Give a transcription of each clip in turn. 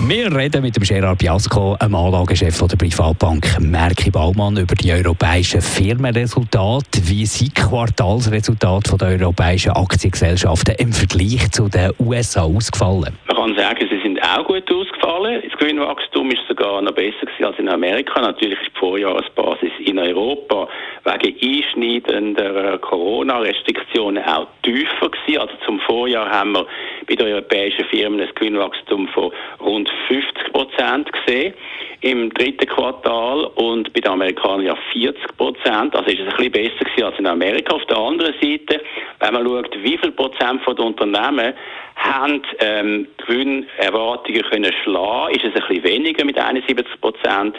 wir reden mit dem Gerard Biasco, einem Anlagechef der Privatbank Merki Baumann, über die europäischen Firmenresultate. Wie sind Quartalsresultate der europäischen Aktiengesellschaften im Vergleich zu den USA ausgefallen? Man kann sagen, sie sind auch gut ausgefallen. Das Gewinnwachstum ist sogar noch besser als in Amerika. Natürlich ist die Vorjahresbasis in Europa wegen einschneidender Corona-Restriktionen auch tiefer gewesen. Also zum Vorjahr haben wir bei den europäischen Firmen ein Gewinnwachstum von rund 50 Prozent gesehen im dritten Quartal und bei den Amerikanern ja 40 Prozent. Also ist es ein bisschen besser gewesen als in Amerika. Auf der anderen Seite, wenn man schaut, wie viel Prozent von den Unternehmen haben ähm, Gewinnerwartungen können schlagen, ist es ein bisschen weniger mit 71 Prozent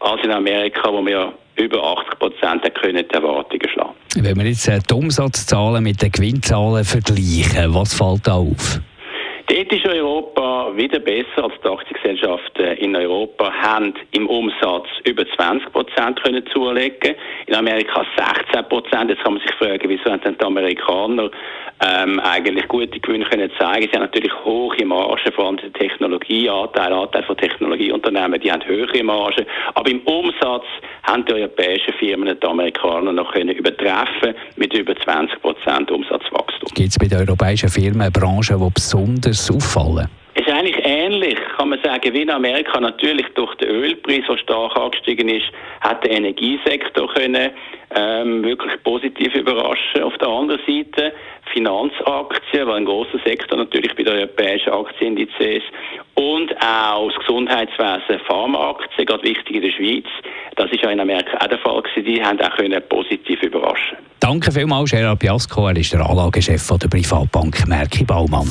als in Amerika, wo wir über 80 Prozent können die Erwartungen schlagen. Wenn wir jetzt äh, die Umsatzzahlen mit den Gewinnzahlen vergleichen, was fällt da auf? Ist Europa wieder besser als die Aktiengesellschaften in Europa haben im Umsatz über 20 Prozent können zulegen. In Amerika 16 Prozent. Jetzt kann man sich fragen, wieso haben denn die Amerikaner ähm, eigentlich gute Gewinne können zeigen. Sie haben natürlich hohe Margen, vor allem der Technologieanteil, Anteil von Technologieunternehmen, die haben höhere Margen. Aber im Umsatz haben die europäischen Firmen die Amerikaner noch können übertreffen mit über 20 Prozent Umsatzwachstum. Gibt es bei den europäischen Firmen Branchen, die besonders auffallen? ist eigentlich ähnlich, kann man sagen, wie in Amerika. Natürlich durch den Ölpreis, der stark angestiegen ist, hat der Energiesektor können ähm, wirklich positiv überraschen. Auf der anderen Seite Finanzaktien, weil ein großer Sektor natürlich bei den europäischen Aktienindizes und auch das Gesundheitswesen, Pharmaaktien, gerade wichtig in der Schweiz. Das ist ja in Amerika auch der Fall gewesen. Die haben auch können positiv überraschen. Danke vielmals, Gerard Piasco. Er ist der Anlagechef der Privatbank Merki Baumann.